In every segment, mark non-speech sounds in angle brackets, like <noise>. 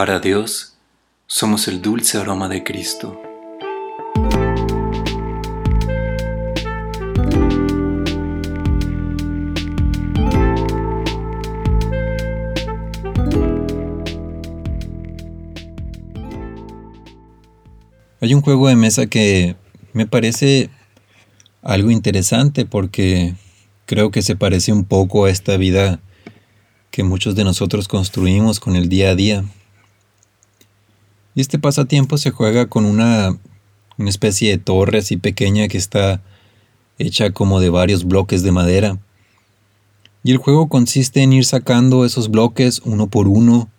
Para Dios, somos el dulce aroma de Cristo. Hay un juego de mesa que me parece algo interesante porque creo que se parece un poco a esta vida que muchos de nosotros construimos con el día a día. Este pasatiempo se juega con una, una especie de torre así pequeña que está hecha como de varios bloques de madera. Y el juego consiste en ir sacando esos bloques uno por uno.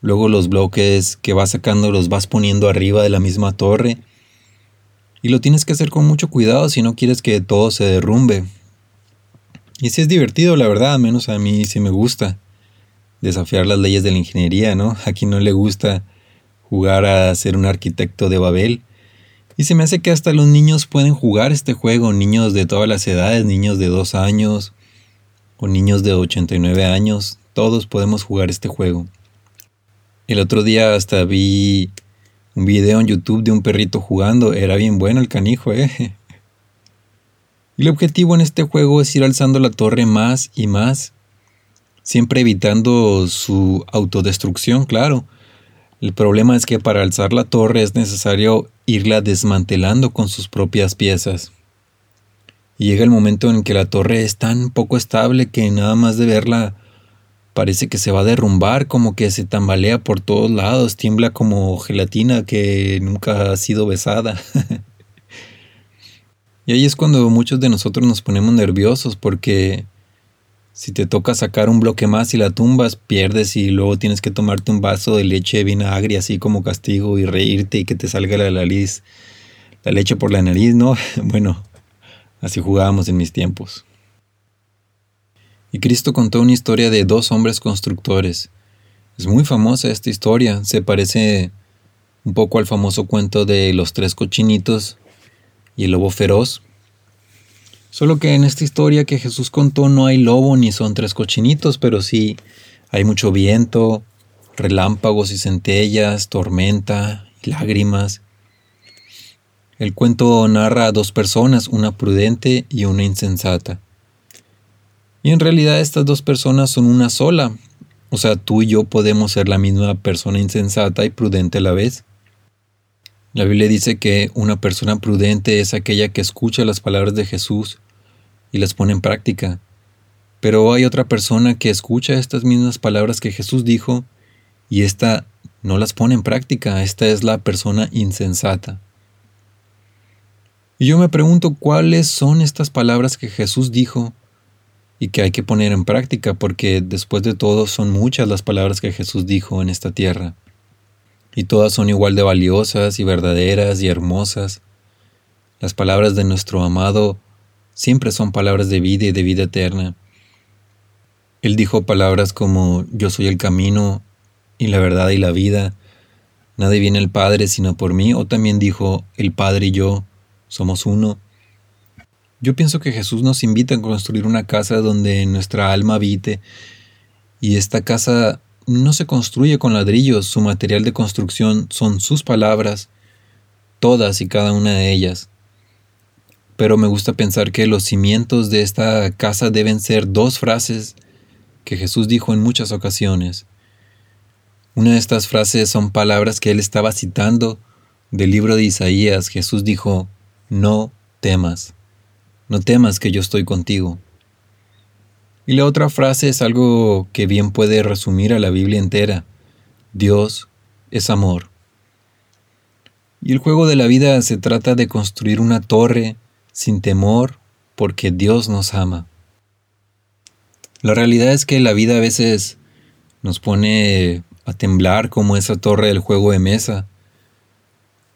Luego los bloques que vas sacando los vas poniendo arriba de la misma torre. Y lo tienes que hacer con mucho cuidado si no quieres que todo se derrumbe. Y si es divertido, la verdad, menos a mí sí me gusta desafiar las leyes de la ingeniería, ¿no? <laughs> A quien no le gusta jugar a ser un arquitecto de Babel. Y se me hace que hasta los niños pueden jugar este juego, niños de todas las edades, niños de 2 años o niños de 89 años, todos podemos jugar este juego. El otro día hasta vi un video en YouTube de un perrito jugando, era bien bueno el canijo, eh. <laughs> Y el objetivo en este juego es ir alzando la torre más y más, siempre evitando su autodestrucción, claro el problema es que para alzar la torre es necesario irla desmantelando con sus propias piezas. Y llega el momento en que la torre es tan poco estable que nada más de verla parece que se va a derrumbar, como que se tambalea por todos lados, tiembla como gelatina que nunca ha sido besada. <laughs> y ahí es cuando muchos de nosotros nos ponemos nerviosos porque si te toca sacar un bloque más y la tumbas, pierdes y luego tienes que tomarte un vaso de leche bien agria así como castigo y reírte y que te salga la nariz, la leche por la nariz, ¿no? <laughs> Bueno, así jugábamos en mis tiempos. Y Cristo contó una historia de dos hombres constructores. Es muy famosa esta historia, se parece un poco al famoso cuento de los tres cochinitos y el lobo feroz, Solo que en esta historia que Jesús contó no hay lobo ni son tres cochinitos, pero sí hay mucho viento, relámpagos y centellas, tormenta y lágrimas. El cuento narra a dos personas, una prudente y una insensata. Y en realidad estas dos personas son una sola. O sea, tú y yo podemos ser la misma persona insensata y prudente a la vez. La Biblia dice que una persona prudente es aquella que escucha las palabras de Jesús y las pone en práctica. Pero hay otra persona que escucha estas mismas palabras que Jesús dijo y esta no las pone en práctica. Esta es la persona insensata. Y yo me pregunto cuáles son estas palabras que Jesús dijo y que hay que poner en práctica, porque después de todo son muchas las palabras que Jesús dijo en esta tierra y todas son igual de valiosas y verdaderas y hermosas. Las palabras de nuestro amado siempre son palabras de vida y de vida eterna. Él dijo palabras como yo soy el camino y la verdad y la vida, nadie viene al Padre sino por mí, o también dijo el Padre y yo somos uno. Yo pienso que Jesús nos invita a construir una casa donde nuestra alma habite y esta casa no se construye con ladrillos, su material de construcción son sus palabras, todas y cada una de ellas. Pero me gusta pensar que los cimientos de esta casa deben ser dos frases que Jesús dijo en muchas ocasiones. Una de estas frases son palabras que él estaba citando del libro de Isaías. Jesús dijo, no temas, no temas que yo estoy contigo. Y la otra frase es algo que bien puede resumir a la Biblia entera. Dios es amor. Y el juego de la vida se trata de construir una torre sin temor porque Dios nos ama. La realidad es que la vida a veces nos pone a temblar como esa torre del juego de mesa.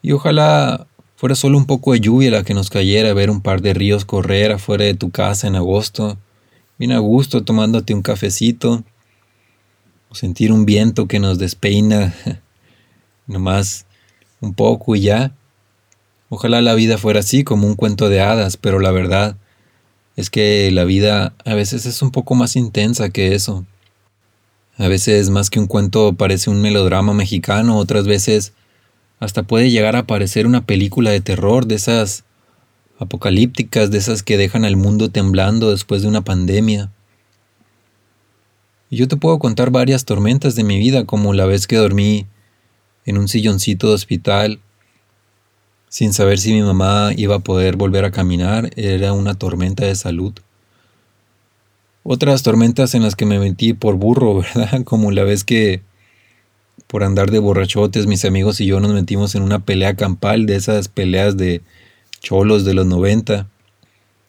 Y ojalá fuera solo un poco de lluvia la que nos cayera, ver un par de ríos correr afuera de tu casa en agosto bien a gusto tomándote un cafecito, o sentir un viento que nos despeina <laughs> nomás un poco y ya. Ojalá la vida fuera así, como un cuento de hadas, pero la verdad es que la vida a veces es un poco más intensa que eso. A veces más que un cuento parece un melodrama mexicano, otras veces hasta puede llegar a parecer una película de terror de esas apocalípticas, de esas que dejan al mundo temblando después de una pandemia. Y yo te puedo contar varias tormentas de mi vida, como la vez que dormí en un silloncito de hospital sin saber si mi mamá iba a poder volver a caminar, era una tormenta de salud. Otras tormentas en las que me metí por burro, <laughs> ¿verdad? Como la vez que por andar de borrachotes mis amigos y yo nos metimos en una pelea campal de esas peleas de cholos de los 90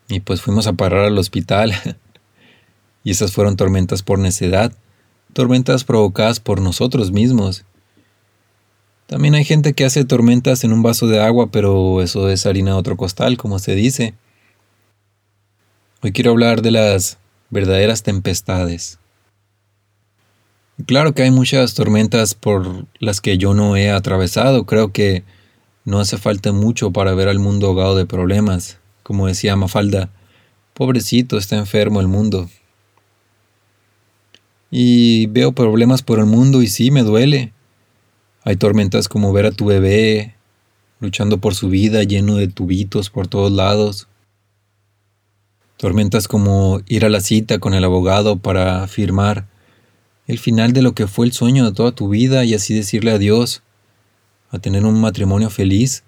y pues fuimos a parar al hospital. <laughs> y esas fueron tormentas por necedad, tormentas provocadas por nosotros mismos. También hay gente que hace tormentas en un vaso de agua, pero eso es harina de otro costal, como se dice. Hoy quiero hablar de las verdaderas tempestades. Claro que hay muchas tormentas por las que yo no he atravesado. Creo que no hace falta mucho para ver al mundo ahogado de problemas. Como decía Mafalda, pobrecito, está enfermo el mundo. Y veo problemas por el mundo y sí, me duele. Hay tormentas como ver a tu bebé luchando por su vida lleno de tubitos por todos lados. Tormentas como ir a la cita con el abogado para firmar el final de lo que fue el sueño de toda tu vida y así decirle adiós a tener un matrimonio feliz.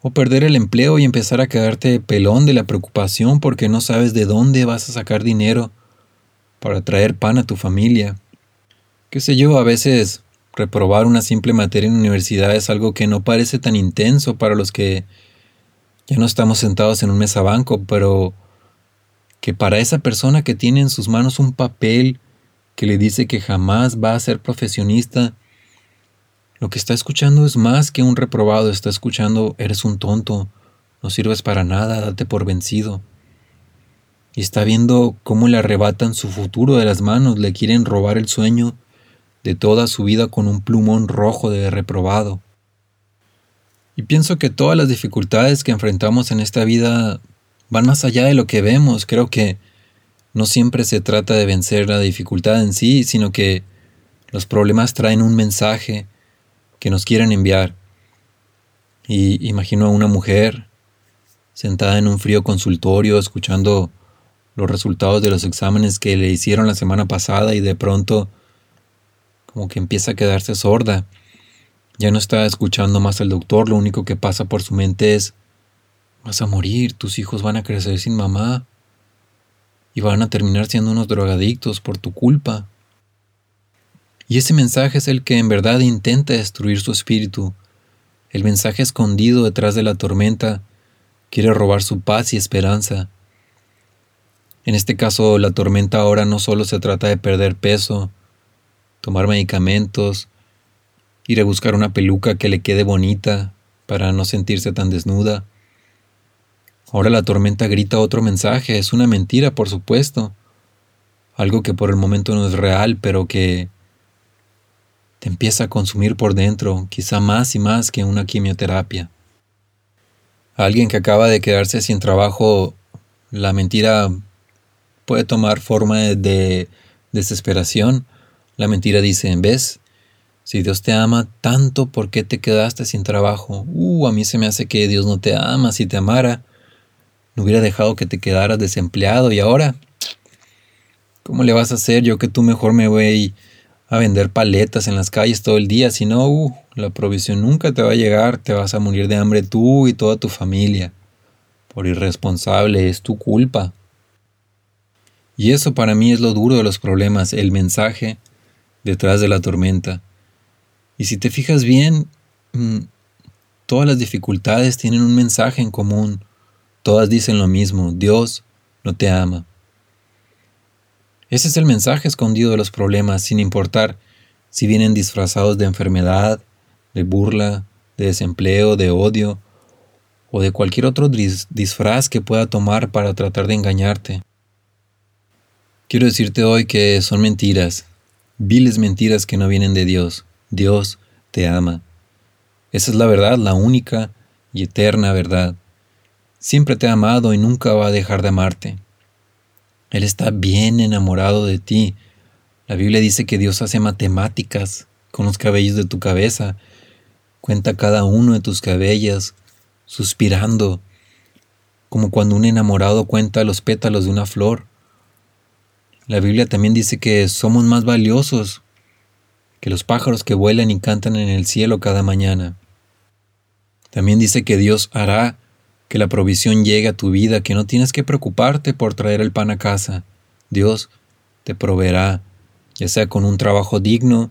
O perder el empleo y empezar a quedarte pelón de la preocupación porque no sabes de dónde vas a sacar dinero para traer pan a tu familia. Qué sé yo, a veces Reprobar una simple materia en universidad es algo que no parece tan intenso para los que ya no estamos sentados en un mesabanco, pero que para esa persona que tiene en sus manos un papel que le dice que jamás va a ser profesionista, lo que está escuchando es más que un reprobado, está escuchando eres un tonto, no sirves para nada, date por vencido. Y está viendo cómo le arrebatan su futuro de las manos, le quieren robar el sueño de toda su vida con un plumón rojo de reprobado. Y pienso que todas las dificultades que enfrentamos en esta vida van más allá de lo que vemos. Creo que no siempre se trata de vencer la dificultad en sí, sino que los problemas traen un mensaje que nos quieren enviar. Y imagino a una mujer sentada en un frío consultorio escuchando los resultados de los exámenes que le hicieron la semana pasada y de pronto como que empieza a quedarse sorda. Ya no está escuchando más al doctor, lo único que pasa por su mente es, vas a morir, tus hijos van a crecer sin mamá y van a terminar siendo unos drogadictos por tu culpa. Y ese mensaje es el que en verdad intenta destruir su espíritu. El mensaje escondido detrás de la tormenta quiere robar su paz y esperanza. En este caso, la tormenta ahora no solo se trata de perder peso, tomar medicamentos, ir a buscar una peluca que le quede bonita para no sentirse tan desnuda. Ahora la tormenta grita otro mensaje, es una mentira, por supuesto, algo que por el momento no es real, pero que te empieza a consumir por dentro, quizá más y más que una quimioterapia. alguien que acaba de quedarse sin trabajo, la mentira puede tomar forma de desesperación, la mentira dice, en vez, si Dios te ama tanto, ¿por qué te quedaste sin trabajo? Uh, a mí se me hace que Dios no te ama. Si te amara, no hubiera dejado que te quedaras desempleado. Y ahora, ¿cómo le vas a hacer? Yo que tú mejor me voy a vender paletas en las calles todo el día. Si no, uh, la provisión nunca te va a llegar. Te vas a morir de hambre tú y toda tu familia. Por irresponsable, es tu culpa. Y eso para mí es lo duro de los problemas, el mensaje detrás de la tormenta. Y si te fijas bien, mm, todas las dificultades tienen un mensaje en común. Todas dicen lo mismo, Dios no te ama. Ese es el mensaje escondido de los problemas, sin importar si vienen disfrazados de enfermedad, de burla, de desempleo, de odio o de cualquier otro disfraz que pueda tomar para tratar de engañarte. Quiero decirte hoy que son mentiras, viles mentiras que no vienen de Dios. Dios te ama. Esa es la verdad, la única y eterna verdad. Siempre te ha amado y nunca va a dejar de amarte. Él está bien enamorado de ti La Biblia dice que Dios hace matemáticas con los cabellos de tu cabeza, cuenta cada uno de tus cabellos, suspirando, como cuando un enamorado cuenta los pétalos de una flor. La Biblia también dice que somos más valiosos que los pájaros que vuelan y cantan en el cielo cada mañana. También dice que Dios hará que la provisión llegue a tu vida, que no tienes que preocuparte por traer el pan a casa. Dios te proveerá, ya sea con un trabajo digno,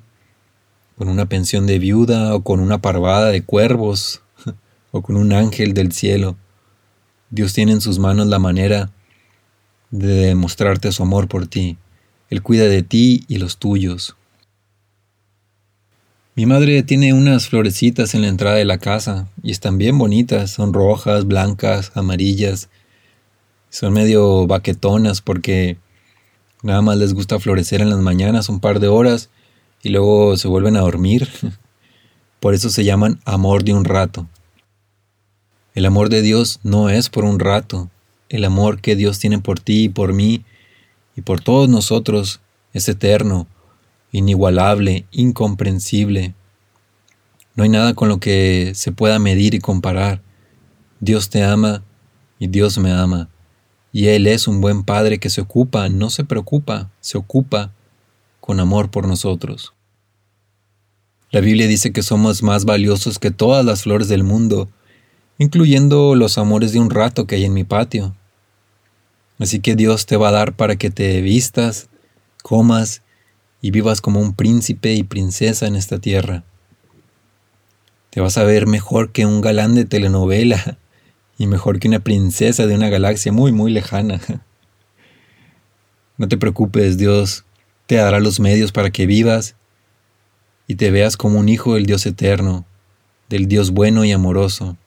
con una pensión de viuda o con una parvada de cuervos <laughs> o con un ángel del cielo. Dios tiene en sus manos la manera de demostrarte su amor por ti. Él cuida de ti y los tuyos. Mi madre tiene unas florecitas en la entrada de la casa y están bien bonitas, son rojas, blancas, amarillas. Son medio baquetonas porque nada más les gusta florecer en las mañanas un par de horas y luego se vuelven a dormir. <laughs> Por eso se llaman amor de un rato. El amor de Dios no es por un rato. El amor que Dios tiene por ti y por mí y por todos nosotros es eterno inigualable, incomprensible. No hay nada con lo que se pueda medir y comparar. Dios te ama y Dios me ama. Y Él es un buen Padre que se ocupa, no se preocupa, se ocupa con amor por nosotros. La Biblia dice que somos más valiosos que todas las flores del mundo, incluyendo los amores de un rato que hay en mi patio. Así que Dios te va a dar para que te vistas, comas y vivas como un príncipe y princesa en esta tierra. Te vas a ver mejor que un galán de telenovela y mejor que una princesa de una galaxia muy, muy lejana. No te preocupes, Dios te dará los medios para que vivas y te veas como un hijo del Dios eterno, del Dios bueno y amoroso.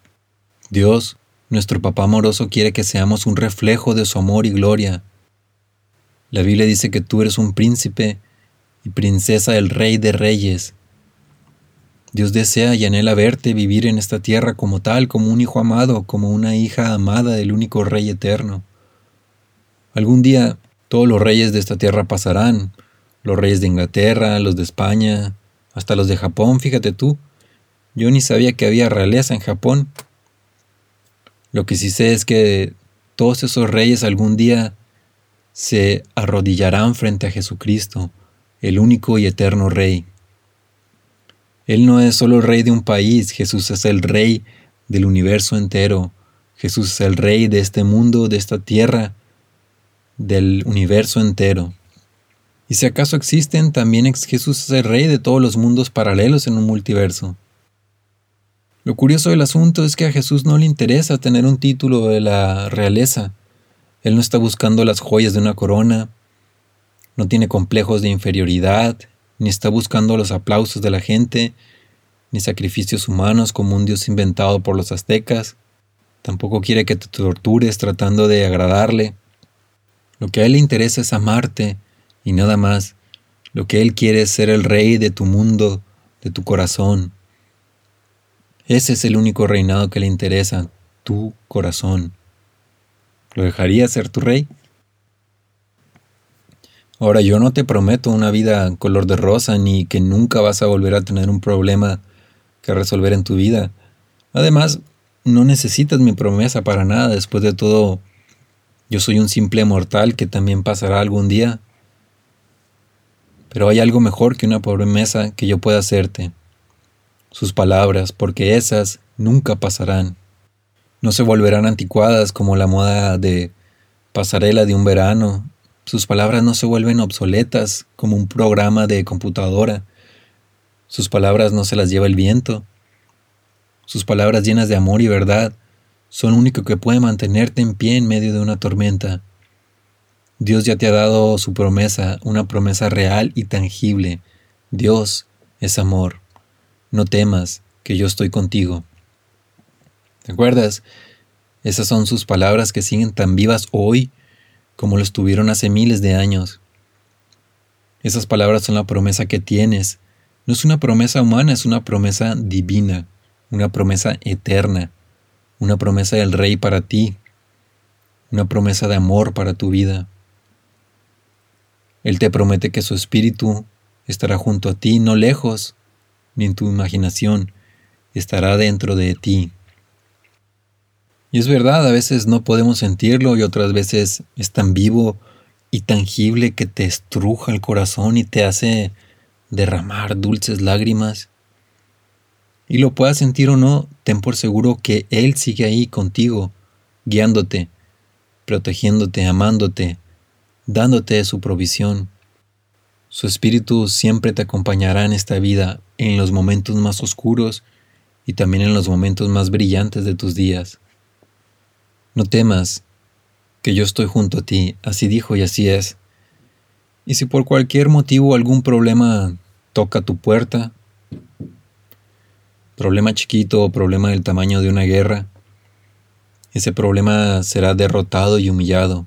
Dios, nuestro Papá amoroso, quiere que seamos un reflejo de su amor y gloria. La Biblia dice que tú eres un príncipe y princesa del Rey de Reyes. Dios desea y anhela verte vivir en esta tierra como tal, como un hijo amado, como una hija amada del único Rey eterno. Algún día todos los reyes de esta tierra pasarán, los reyes de Inglaterra, los de España, hasta los de Japón, fíjate tú. Yo ni sabía que había realeza en Japón. Lo que sí sé es que todos esos reyes algún día se arrodillarán frente a Jesucristo el único y eterno Rey. Él no es solo rey de un país, Jesús es el rey del universo entero. Jesús es el rey de este mundo, de esta tierra, del universo entero. Y si acaso existen, también Jesús es el rey de todos los mundos paralelos en un multiverso. Lo curioso del asunto es que a Jesús no le interesa tener un título de la realeza. Él no está buscando las joyas de una corona, no tiene complejos de inferioridad, ni está buscando los aplausos de la gente, ni sacrificios humanos como un dios inventado por los aztecas. Tampoco quiere que te tortures tratando de agradarle. Lo que a él le interesa es amarte y nada más. Lo que él quiere es ser el rey de tu mundo, de tu corazón. Ese es el único reinado que le interesa, tu corazón. ¿Lo dejaría ser tu rey? Ahora, yo no te prometo una vida color de rosa ni que nunca vas a volver a tener un problema que resolver en tu vida. Además, no necesitas mi promesa para nada. Después de todo, yo soy un simple mortal que también pasará algún día. Pero hay algo mejor que una promesa que yo pueda hacerte. Sus palabras, porque esas nunca pasarán. No se volverán anticuadas como la moda de pasarela de un verano sus palabras no se vuelven obsoletas como un programa de computadora. Sus palabras no se las lleva el viento. Sus palabras llenas de amor y verdad son único que puede mantenerte en pie en medio de una tormenta. Dios ya te ha dado su promesa, una promesa real y tangible. Dios es amor. No temas, que yo estoy contigo. ¿Te acuerdas? Esas son sus palabras que siguen tan vivas hoy como lo estuvieron hace miles de años. Esas palabras son la promesa que tienes. No es una promesa humana, es una promesa divina, una promesa eterna, una promesa del Rey para ti, una promesa de amor para tu vida. Él te promete que su espíritu estará junto a ti, no lejos, ni en tu imaginación, estará dentro de ti. Y es verdad, a veces no podemos sentirlo y otras veces es tan vivo y tangible que te estruja el corazón y te hace derramar dulces lágrimas. Y lo puedas sentir o no, ten por seguro que Él sigue ahí contigo, guiándote, protegiéndote, amándote, dándote su provisión. Su espíritu siempre te acompañará en esta vida, en los momentos más oscuros y también en los momentos más brillantes de tus días. No temas, que yo estoy junto a ti, así dijo y así es. Y si por cualquier motivo algún problema toca tu puerta, problema chiquito o problema del tamaño de una guerra, ese problema será derrotado y humillado.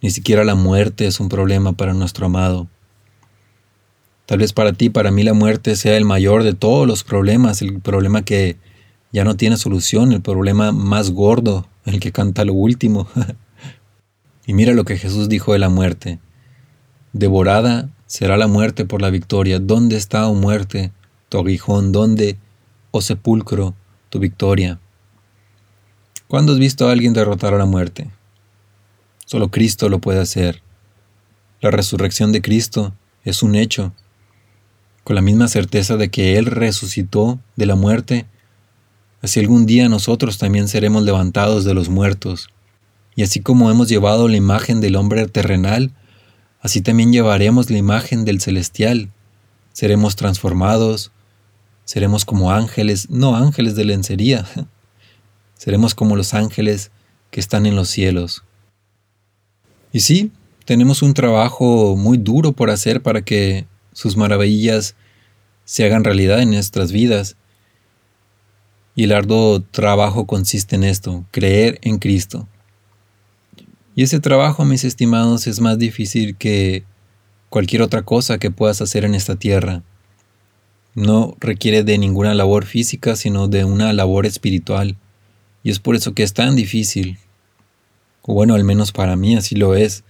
Ni siquiera la muerte es un problema para nuestro amado. Tal vez para ti, para mí la muerte sea el mayor de todos los problemas, el problema que ya no tiene solución, el problema más gordo, el que canta lo último. <laughs> y mira lo que Jesús dijo de la muerte. Devorada será la muerte por la victoria. ¿Dónde está, oh muerte, tu aguijón? ¿Dónde, oh sepulcro, tu victoria? ¿Cuándo has visto a alguien derrotar a la muerte? Solo Cristo lo puede hacer. La resurrección de Cristo es un hecho. Con la misma certeza de que Él resucitó de la muerte, así algún día nosotros también seremos levantados de los muertos. Y así como hemos llevado la imagen del hombre terrenal, así también llevaremos la imagen del celestial. Seremos transformados, seremos como ángeles, no ángeles de lencería, <laughs> seremos como los ángeles que están en los cielos. Y sí, tenemos un trabajo muy duro por hacer para que sus maravillas se hagan realidad en nuestras vidas. Y el arduo trabajo consiste en esto, creer en Cristo. Y ese trabajo, mis estimados, es más difícil que cualquier otra cosa que puedas hacer en esta tierra. No requiere de ninguna labor física, sino de una labor espiritual. Y es por eso que es tan difícil. O bueno, al menos para mí así lo es.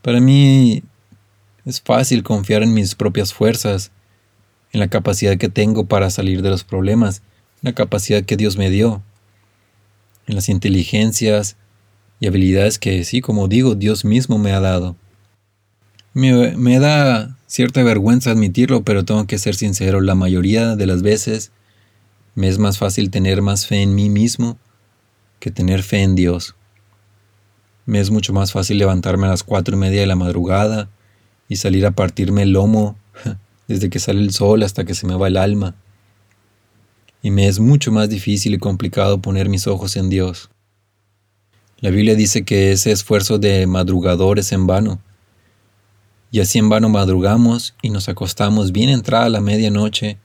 Para mí es fácil confiar en mis propias fuerzas, en la capacidad que tengo para salir de los problemas, la capacidad que Dios me dio, en las inteligencias y habilidades que sí, como digo, Dios mismo me ha dado. Me, me da cierta vergüenza admitirlo, pero tengo que ser sincero, la mayoría de las veces me es más fácil tener más fe en mí mismo que tener fe en Dios. Me es mucho más fácil levantarme a las cuatro y media de la madrugada y salir a partirme el lomo <laughs> desde que sale el sol hasta que se me va el alma. Y me es mucho más difícil y complicado poner mis ojos en Dios. La Biblia dice que ese esfuerzo de madrugador es en vano. Y así en vano madrugamos y nos acostamos bien entrada la medianoche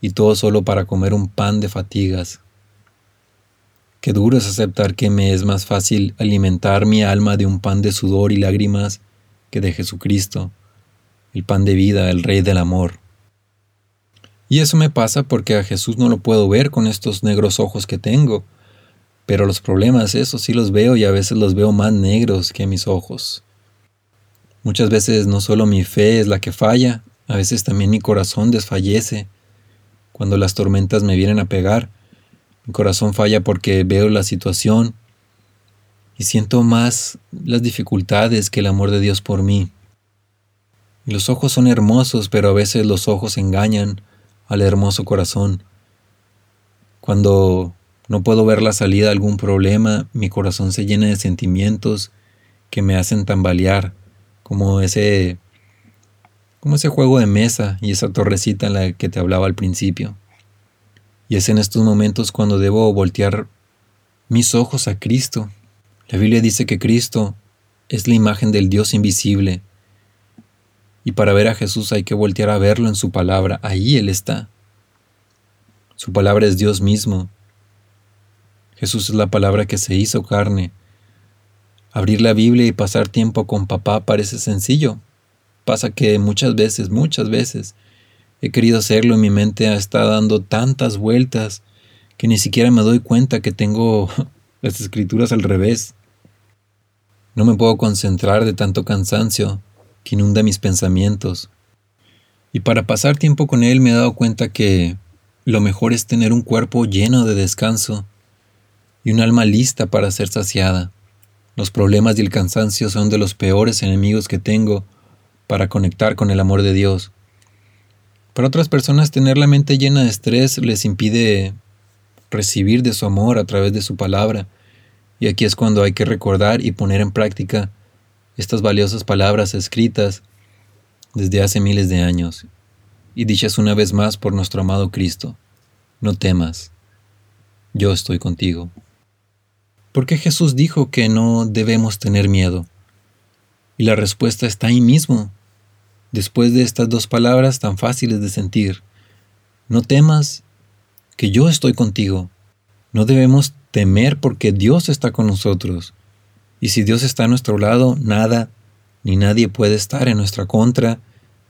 y todo solo para comer un pan de fatigas. Qué duro es aceptar que me es más fácil alimentar mi alma de un pan de sudor y lágrimas que de Jesucristo el pan de vida, el Rey del Amor. Y eso me pasa porque a Jesús no lo puedo ver con estos negros ojos que tengo, pero los problemas, esos sí los veo y a veces los veo más negros que mis ojos. Muchas veces no solo mi fe es la que falla, a veces también mi corazón desfallece. Cuando las tormentas me vienen a pegar, mi corazón falla porque veo la situación y siento más las dificultades que el amor de Dios por mí. Los ojos son hermosos, pero a veces los ojos engañan al hermoso corazón. Cuando no puedo ver la salida a algún problema, mi corazón se llena de sentimientos que me hacen tambalear, como ese como ese juego de mesa y esa torrecita en la que te hablaba al principio. Y es en estos momentos cuando debo voltear mis ojos a Cristo. La Biblia dice que Cristo es la imagen del Dios invisible, y para ver a Jesús hay que voltear a verlo en su palabra. Ahí Él está. Su palabra es Dios mismo. Jesús es la palabra que se hizo carne. Abrir la Biblia y pasar tiempo con papá parece sencillo. Pasa que muchas veces, muchas veces, he querido hacerlo y mi mente está dando tantas vueltas que ni siquiera me doy cuenta que tengo <laughs> las escrituras al revés. No me puedo concentrar de tanto cansancio que inunda mis pensamientos. Y para pasar tiempo con Él me he dado cuenta que lo mejor es tener un cuerpo lleno de descanso y un alma lista para ser saciada. Los problemas y el cansancio son de los peores enemigos que tengo para conectar con el amor de Dios. Para otras personas tener la mente llena de estrés les impide recibir de su amor a través de su palabra, y aquí es cuando hay que recordar y poner en práctica estas valiosas palabras escritas desde hace miles de años, y dichas una vez más por nuestro amado Cristo. No temas, yo estoy contigo. ¿Por qué Jesús dijo que no debemos tener miedo? Y la respuesta está ahí mismo, después de estas dos palabras tan fáciles de sentir. No temas, que yo estoy contigo. No debemos temer porque Dios está con nosotros. Y si Dios está a nuestro lado, nada ni nadie puede estar en nuestra contra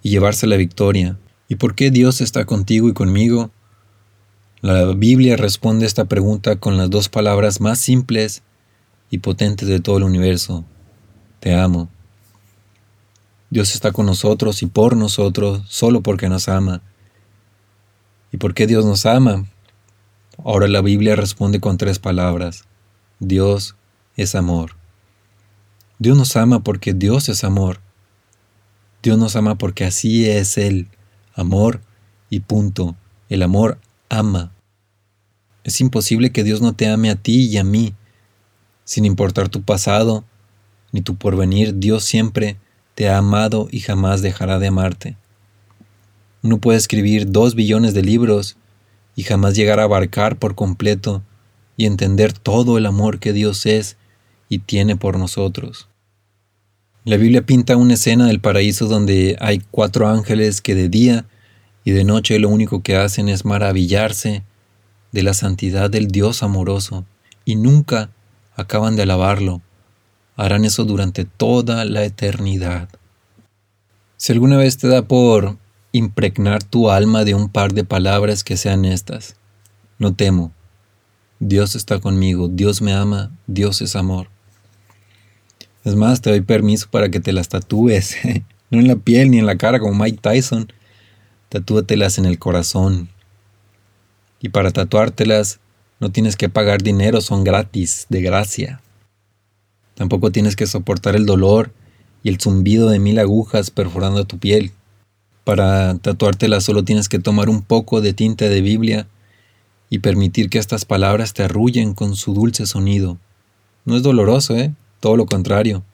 y llevarse la victoria. ¿Y por qué Dios está contigo y conmigo? La Biblia responde esta pregunta con las dos palabras más simples y potentes de todo el universo. Te amo. Dios está con nosotros y por nosotros solo porque nos ama. ¿Y por qué Dios nos ama? Ahora la Biblia responde con tres palabras. Dios es amor. Dios nos ama porque Dios es amor. Dios nos ama porque así es Él. Amor y punto. El amor ama. Es imposible que Dios no te ame a ti y a mí. Sin importar tu pasado ni tu porvenir, Dios siempre te ha amado y jamás dejará de amarte. Uno puede escribir dos billones de libros y jamás llegar a abarcar por completo y entender todo el amor que Dios es tiene por nosotros. La Biblia pinta una escena del paraíso donde hay cuatro ángeles que de día y de noche lo único que hacen es maravillarse de la santidad del Dios amoroso y nunca acaban de alabarlo. Harán eso durante toda la eternidad. Si alguna vez te da por impregnar tu alma de un par de palabras que sean estas, no temo, Dios está conmigo, Dios me ama, Dios es amor. Es más, te doy permiso para que te las tatúes, <laughs> no en la piel ni en la cara como Mike Tyson, tatúatelas en el corazón, y para tatuártelas no tienes que pagar dinero, son gratis, de gracia. Tampoco tienes que soportar el dolor y el zumbido de mil agujas perforando tu piel. Para tatuártelas solo tienes que tomar un poco de tinta de Biblia y permitir que estas palabras te arrullen con su dulce sonido. No es doloroso, ¿eh? Todo lo contrario.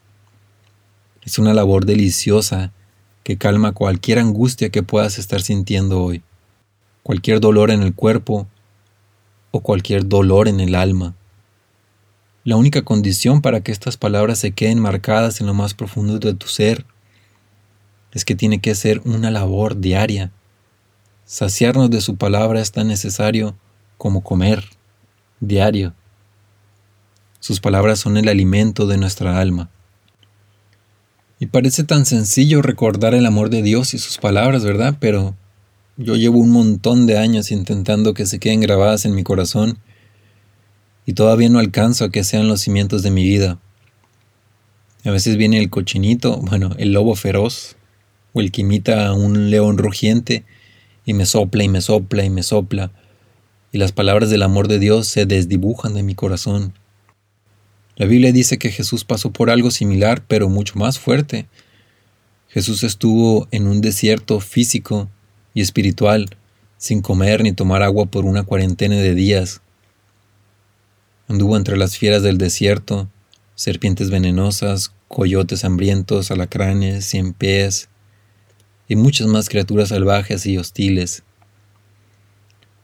Es una labor deliciosa que calma cualquier angustia que puedas estar sintiendo hoy cualquier dolor en el cuerpo o cualquier dolor en el alma. La única condición para que estas palabras se queden marcadas en lo más profundo de tu ser es que tiene que ser una labor diaria. Saciarnos de su palabra es tan necesario como comer diario. Sus palabras son el alimento de nuestra alma. Y parece tan sencillo recordar el amor de Dios y sus palabras, ¿verdad? Pero yo llevo un montón de años intentando que se queden grabadas en mi corazón y todavía no alcanzo a que sean los cimientos de mi vida. A veces viene el cochinito, bueno, el lobo feroz, o el que imita a un león rugiente, y me sopla y me sopla y me sopla, y las palabras del amor de Dios se desdibujan de mi corazón. La Biblia dice que Jesús pasó por algo similar, pero mucho más fuerte. Jesús estuvo en un desierto físico, y espiritual, sin comer ni tomar agua por una cuarentena de días. Anduvo entre las fieras del desierto, serpientes venenosas, coyotes hambrientos, alacranes, cien pies y muchas más criaturas salvajes y hostiles.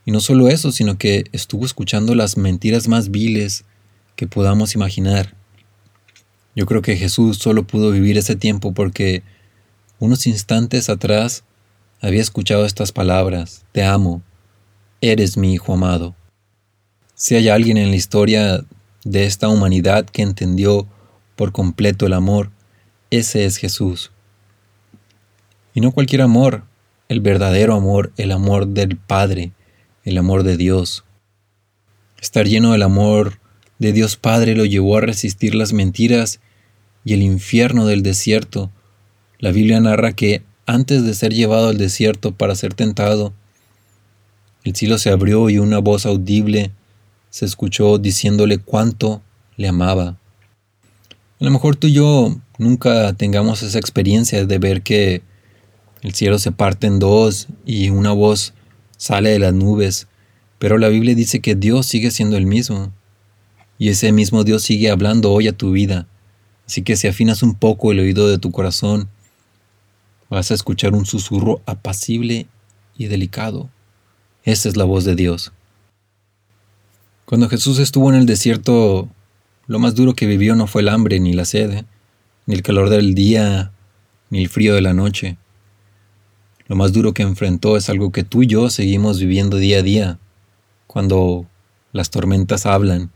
Y no solo eso, sino que estuvo escuchando las mentiras más viles que podamos imaginar. Yo creo que Jesús solo pudo vivir ese tiempo porque unos instantes atrás había escuchado estas palabras, te amo, eres mi hijo amado. Si hay alguien en la historia de esta humanidad que entendió por completo el amor, ese es Jesús. Y no cualquier amor, el verdadero amor, el amor del Padre, el amor de Dios. Estar lleno del amor de Dios Padre lo llevó a resistir las mentiras y el infierno del desierto. La Biblia narra que antes de ser llevado al desierto para ser tentado, el cielo se abrió y una voz audible se escuchó diciéndole cuánto le amaba. A lo mejor tú y yo nunca tengamos esa experiencia de ver que el cielo se parte en dos y una voz sale de las nubes, pero la Biblia dice que Dios sigue siendo el mismo y ese mismo Dios sigue hablando hoy a tu vida. Así que si afinas un poco el oído de tu corazón, vas a escuchar un susurro apacible y delicado. Esa es la voz de Dios. Cuando Jesús estuvo en el desierto, lo más duro que vivió no fue el hambre ni la sed, ni el calor del día, ni el frío de la noche. Lo más duro que enfrentó es algo que tú y yo seguimos viviendo día a día, cuando las tormentas hablan.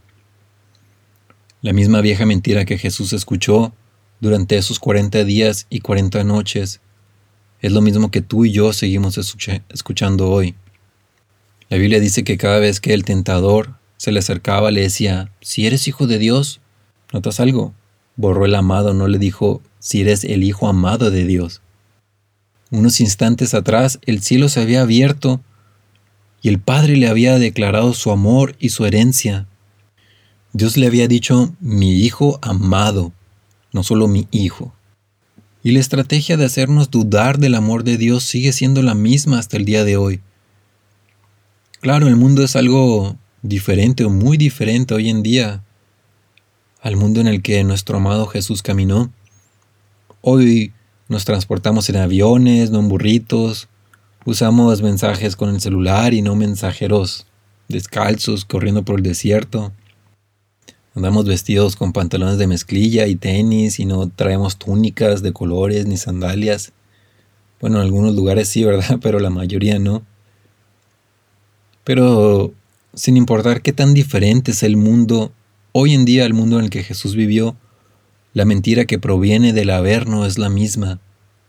La misma vieja mentira que Jesús escuchó durante esos 40 días y 40 noches es lo mismo que tú y yo seguimos escuchando hoy. La Biblia dice que cada vez que el tentador se le acercaba, le decía, si eres hijo de Dios, ¿notas algo? Borró el amado, no le dijo, si eres el hijo amado de Dios. Unos instantes atrás el cielo se había abierto y el Padre le había declarado su amor y su herencia. Dios le había dicho mi hijo amado, no solo mi hijo. Y la estrategia de hacernos dudar del amor de Dios sigue siendo la misma hasta el día de hoy. Claro, el mundo es algo diferente o muy diferente hoy en día al mundo en el que nuestro amado Jesús caminó. Hoy nos transportamos en aviones, no en burritos, usamos mensajes con el celular y no mensajeros descalzos corriendo por el desierto. Andamos vestidos con pantalones de mezclilla y tenis y no traemos túnicas de colores ni sandalias. Bueno, en algunos lugares sí, ¿verdad? <laughs> Pero la mayoría no. Pero sin importar qué tan diferente es el mundo, hoy en día el mundo en el que Jesús vivió, la mentira que proviene del averno es la misma.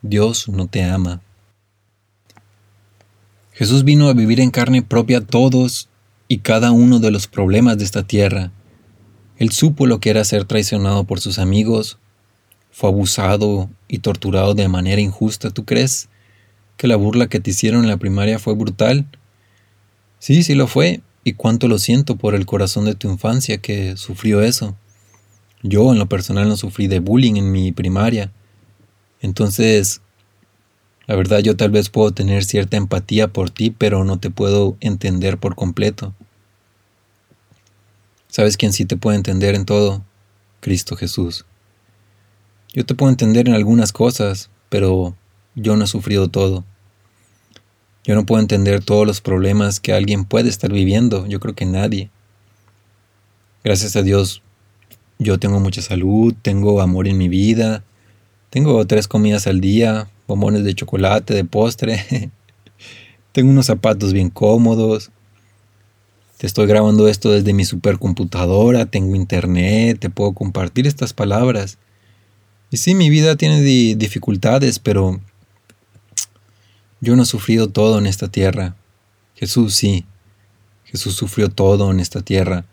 Dios no te ama. Jesús vino a vivir en carne propia todos y cada uno de los problemas de esta tierra. Él supo lo que era ser traicionado por sus amigos, fue abusado y torturado de manera injusta. ¿Tú crees que la burla que te hicieron en la primaria fue brutal? Sí, sí lo fue, y cuánto lo siento por el corazón de tu infancia que sufrió eso. Yo en lo personal no sufrí de bullying en mi primaria. Entonces, la verdad yo tal vez puedo tener cierta empatía por ti, pero no te puedo entender por completo. ¿Sabes quién sí te puede entender en todo? Cristo Jesús. Yo te puedo entender en algunas cosas, pero yo no he sufrido todo. Yo no puedo entender todos los problemas que alguien puede estar viviendo, yo creo que nadie. Gracias a Dios, yo tengo mucha salud, tengo amor en mi vida, tengo tres comidas al día, bombones de chocolate, de postre, <laughs> tengo unos zapatos bien cómodos, te estoy grabando esto desde mi supercomputadora, tengo internet, te puedo compartir estas palabras. Y sí, mi vida tiene dificultades, pero yo no he sufrido todo en esta tierra. Jesús sí. Jesús sufrió todo en esta tierra.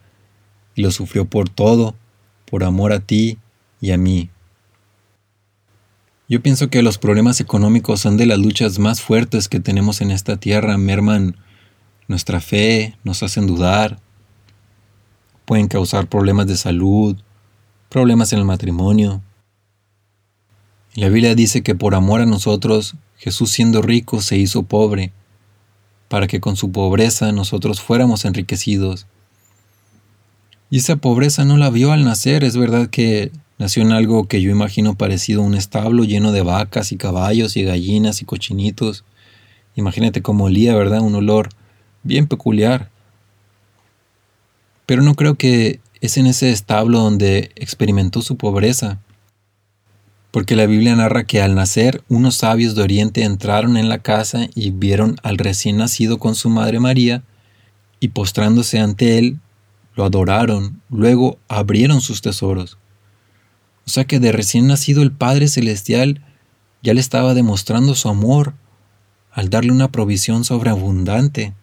Y lo sufrió por todo, por amor a ti y a mí. Yo pienso que los problemas económicos son de las luchas más fuertes que tenemos en esta tierra. Merman nuestra fe, nos hacen dudar. Pueden causar problemas de salud, problemas en el matrimonio. la Biblia dice que por amor a nosotros Jesús siendo rico se hizo pobre, para que con su pobreza nosotros fuéramos enriquecidos. Y esa pobreza no la vio al nacer, es verdad que nació en algo que yo imagino parecido a un establo lleno de vacas y caballos y gallinas y cochinitos. Imagínate cómo olía, ¿verdad? Un olor bien peculiar. Pero no creo que es en ese establo donde experimentó su pobreza porque la Biblia narra que al nacer unos sabios de Oriente entraron en la casa y vieron al recién nacido con su madre María, y postrándose ante él, lo adoraron, luego abrieron sus tesoros. O sea que de recién nacido el Padre Celestial ya le estaba demostrando su amor al darle una provisión sobreabundante.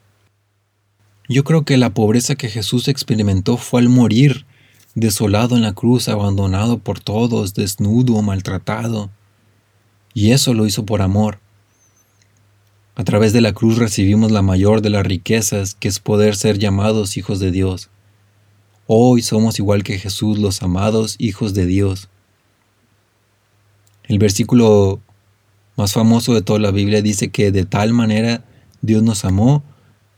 Yo creo que la pobreza que Jesús experimentó fue al morir, desolado en la cruz, abandonado por todos, desnudo, maltratado. Y eso lo hizo por amor. A través de la cruz recibimos la mayor de las riquezas, que es poder ser llamados hijos de Dios. Hoy somos igual que Jesús, los amados hijos de Dios. El versículo más famoso de toda la Biblia dice que de tal manera Dios nos amó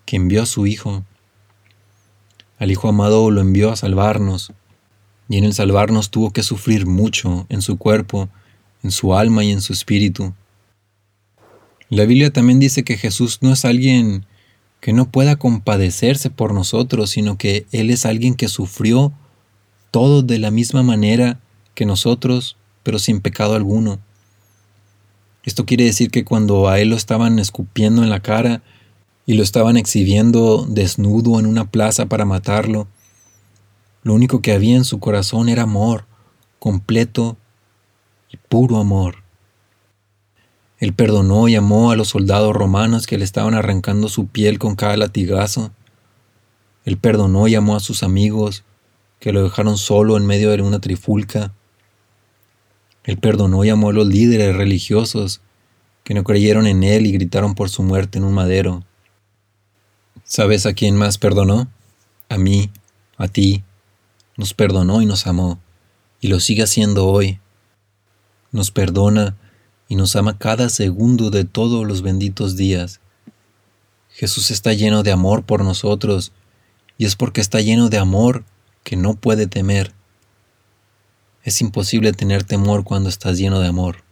que envió a su Hijo. Al Hijo amado lo envió a salvarnos, y en el salvarnos tuvo que sufrir mucho en su cuerpo, en su alma y en su espíritu. La Biblia también dice que Jesús no es alguien que no pueda compadecerse por nosotros, sino que Él es alguien que sufrió todo de la misma manera que nosotros, pero sin pecado alguno. Esto quiere decir que cuando a Él lo estaban escupiendo en la cara y lo estaban exhibiendo desnudo en una plaza para matarlo, lo único que había en su corazón era amor, completo y puro amor. Él perdonó y amó a los soldados romanos que le estaban arrancando su piel con cada latigazo. Él perdonó y amó a sus amigos que lo dejaron solo en medio de una trifulca. Él perdonó y amó a los líderes religiosos que no creyeron en Él y gritaron por su muerte en un madero. ¿Sabes a quién más perdonó? A mí, a ti. Nos perdonó y nos amó, y lo sigue haciendo hoy. Nos perdona y nos ama cada segundo de todos los benditos días. Jesús está lleno de amor por nosotros, y es porque está lleno de amor que no puede temer. Es imposible tener temor cuando estás lleno de amor.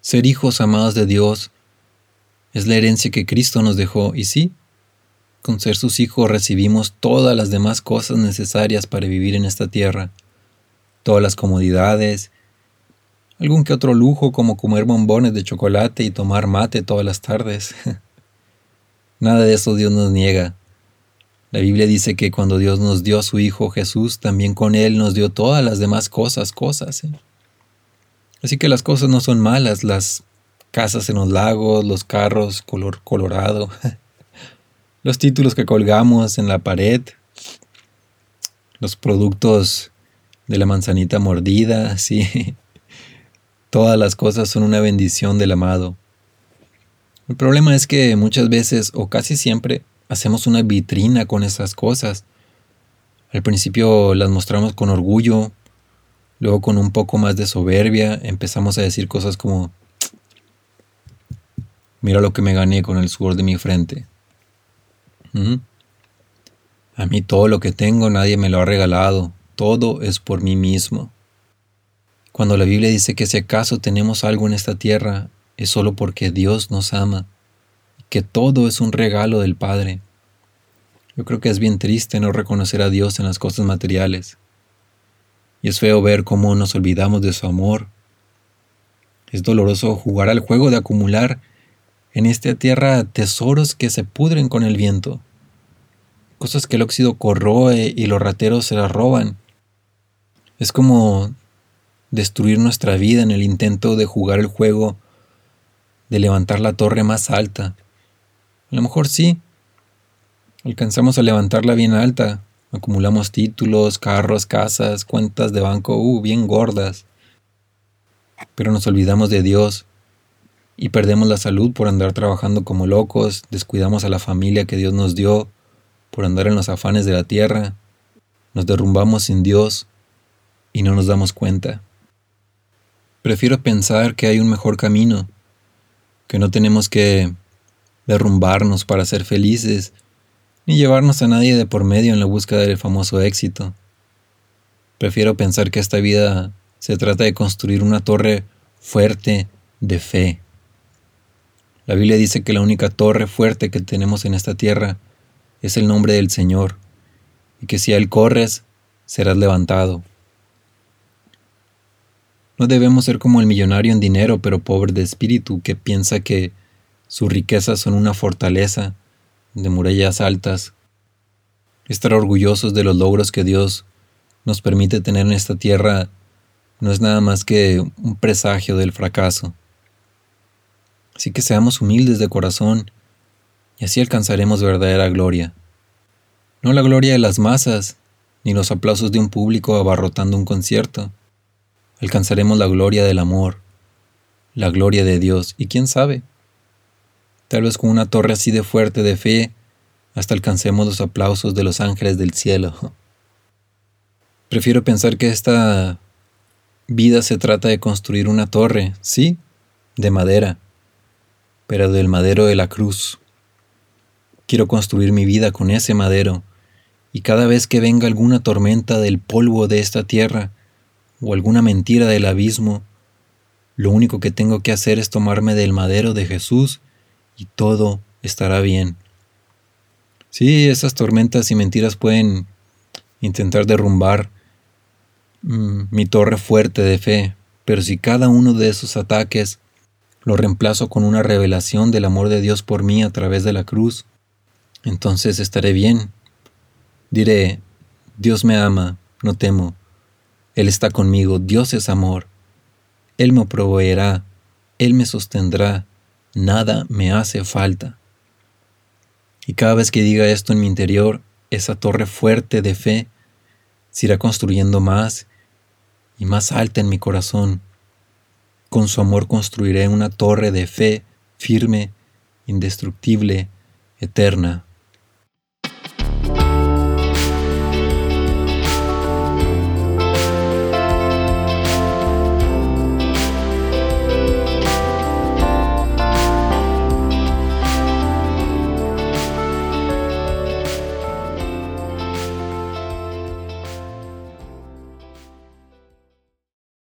Ser hijos amados de Dios es la herencia que Cristo nos dejó, y sí, con ser sus hijos recibimos todas las demás cosas necesarias para vivir en esta tierra, todas las comodidades, algún que otro lujo como comer bombones de chocolate y tomar mate todas las tardes. <laughs> Nada de eso Dios nos niega. La Biblia dice que cuando Dios nos dio a su Hijo Jesús, también con Él nos dio todas las demás cosas, cosas. ¿eh? Así que las cosas no son malas, las casas en los lagos, los carros color colorado, <laughs> los títulos que colgamos en la pared, los productos de la manzanita mordida, <laughs> sí, Todas las cosas son una bendición del amado. El problema es que muchas veces, o casi siempre, hacemos una vitrina con esas cosas. Al principio las mostramos con orgullo, luego con un poco más de soberbia empezamos a decir cosas como, mira lo que me gané con el sudor de mi frente. A mí todo lo que tengo nadie me lo ha regalado, todo es por mí mismo. Cuando la Biblia dice que si acaso tenemos algo en esta tierra, es solo porque Dios nos ama, que todo es un regalo del Padre. Yo creo que es bien triste no reconocer a Dios en las cosas materiales. Y es feo ver cómo nos olvidamos de su amor. Es doloroso jugar al juego de acumular en esta tierra tesoros que se pudren con el viento, cosas que el óxido corroe y los rateros se las roban. Es como destruir nuestra vida en el intento de jugar el juego de levantar la torre más alta. A lo mejor sí. Alcanzamos a levantarla bien alta. Acumulamos títulos, carros, casas, cuentas de banco, uh, bien gordas. Pero nos olvidamos de Dios y perdemos la salud por andar trabajando como locos, descuidamos a la familia que Dios nos dio por andar en los afanes de la tierra, nos derrumbamos sin Dios y no nos damos cuenta. Prefiero pensar que hay un mejor camino, que no tenemos que derrumbarnos para ser felices, ni llevarnos a nadie de por medio en la búsqueda del famoso éxito. Prefiero pensar que esta vida se trata de construir una torre fuerte de fe. La Biblia dice que la única torre fuerte que tenemos en esta tierra es el nombre del Señor, y que si a Él corres, serás levantado. No debemos ser como el millonario en dinero pero pobre de espíritu que piensa que sus riquezas son una fortaleza de murallas altas. Estar orgullosos de los logros que Dios nos permite tener en esta tierra no es nada más que un presagio del fracaso. Así que seamos humildes de corazón y así alcanzaremos verdadera gloria. No la gloria de las masas, ni los aplausos de un público abarrotando un concierto. Alcanzaremos la gloria del amor, la gloria de Dios, y quién sabe, tal vez con una torre así de fuerte de fe, hasta alcancemos los aplausos de los ángeles del cielo. <laughs> Prefiero pensar que esta vida se trata de construir una torre, sí, de madera, pero del madero de la cruz. Quiero construir mi vida con ese madero, y cada vez que venga alguna tormenta del polvo de esta tierra, o alguna mentira del abismo, lo único que tengo que hacer es tomarme del madero de Jesús y todo estará bien. Sí, esas tormentas y mentiras pueden intentar derrumbar mm, mi torre fuerte de fe, pero si cada uno de esos ataques lo reemplazo con una revelación del amor de Dios por mí a través de la cruz, entonces estaré bien. Diré, Dios me ama, no temo. Él está conmigo, Dios es amor. Él me proveerá, Él me sostendrá, nada me hace falta. Y cada vez que diga esto en mi interior, esa torre fuerte de fe se irá construyendo más y más alta en mi corazón. Con su amor construiré una torre de fe firme, indestructible, eterna.